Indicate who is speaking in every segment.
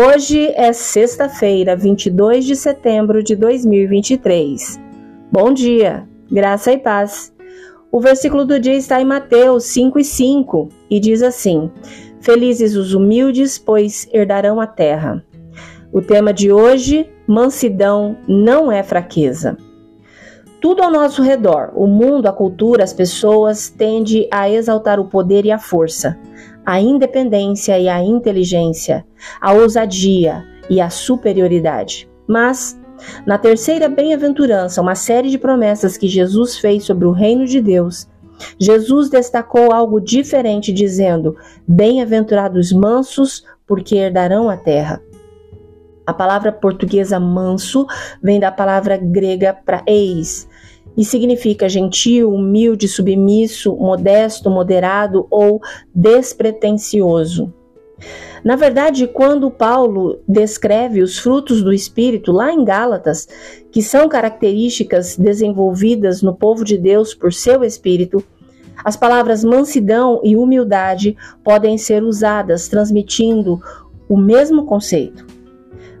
Speaker 1: Hoje é sexta-feira, 22 de setembro de 2023. Bom dia, graça e paz. O versículo do dia está em Mateus 5 e 5 e diz assim: Felizes os humildes, pois herdarão a terra. O tema de hoje: mansidão não é fraqueza. Tudo ao nosso redor, o mundo, a cultura, as pessoas, tende a exaltar o poder e a força, a independência e a inteligência, a ousadia e a superioridade. Mas, na terceira bem-aventurança, uma série de promessas que Jesus fez sobre o reino de Deus, Jesus destacou algo diferente, dizendo: Bem-aventurados mansos, porque herdarão a terra. A palavra portuguesa manso vem da palavra grega para eis e significa gentil, humilde, submisso, modesto, moderado ou despretensioso. Na verdade, quando Paulo descreve os frutos do Espírito lá em Gálatas, que são características desenvolvidas no povo de Deus por seu Espírito, as palavras mansidão e humildade podem ser usadas transmitindo o mesmo conceito.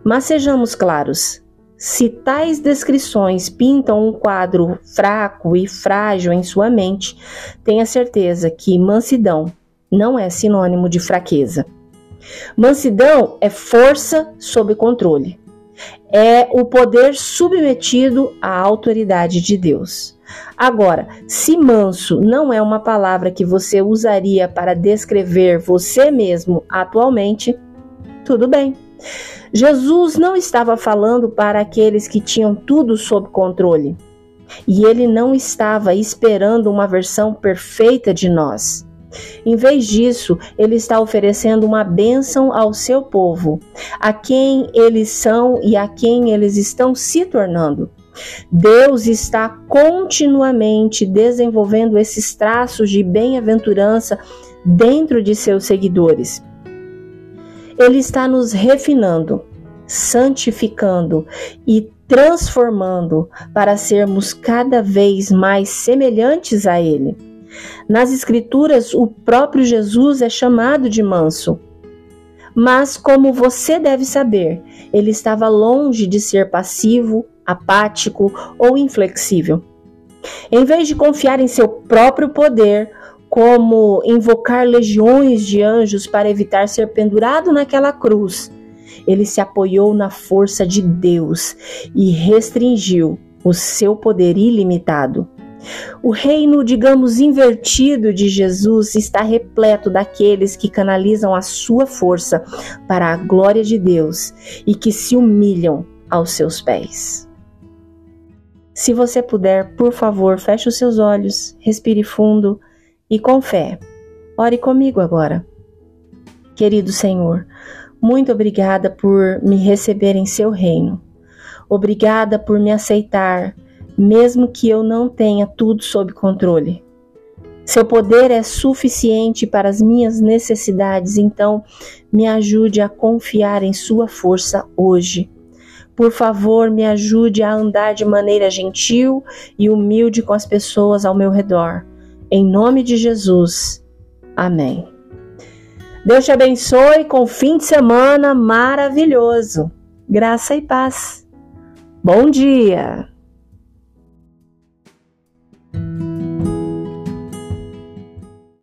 Speaker 1: Mas sejamos claros: se tais descrições pintam um quadro fraco e frágil em sua mente, tenha certeza que mansidão não é sinônimo de fraqueza. Mansidão é força sob controle. É o poder submetido à autoridade de Deus. Agora, se manso não é uma palavra que você usaria para descrever você mesmo atualmente, tudo bem. Jesus não estava falando para aqueles que tinham tudo sob controle. E ele não estava esperando uma versão perfeita de nós. Em vez disso, ele está oferecendo uma bênção ao seu povo, a quem eles são e a quem eles estão se tornando. Deus está continuamente desenvolvendo esses traços de bem-aventurança dentro de seus seguidores. Ele está nos refinando, santificando e transformando para sermos cada vez mais semelhantes a Ele. Nas Escrituras, o próprio Jesus é chamado de manso. Mas, como você deve saber, ele estava longe de ser passivo, apático ou inflexível. Em vez de confiar em seu próprio poder, como invocar legiões de anjos para evitar ser pendurado naquela cruz. Ele se apoiou na força de Deus e restringiu o seu poder ilimitado. O reino, digamos, invertido de Jesus está repleto daqueles que canalizam a sua força para a glória de Deus e que se humilham aos seus pés. Se você puder, por favor, feche os seus olhos, respire fundo e com fé. Ore comigo agora. Querido Senhor, muito obrigada por me receber em seu reino. Obrigada por me aceitar, mesmo que eu não tenha tudo sob controle. Seu poder é suficiente para as minhas necessidades, então me ajude a confiar em Sua força hoje. Por favor, me ajude a andar de maneira gentil e humilde com as pessoas ao meu redor. Em nome de Jesus. Amém. Deus te abençoe com um fim de semana maravilhoso. Graça e paz. Bom dia!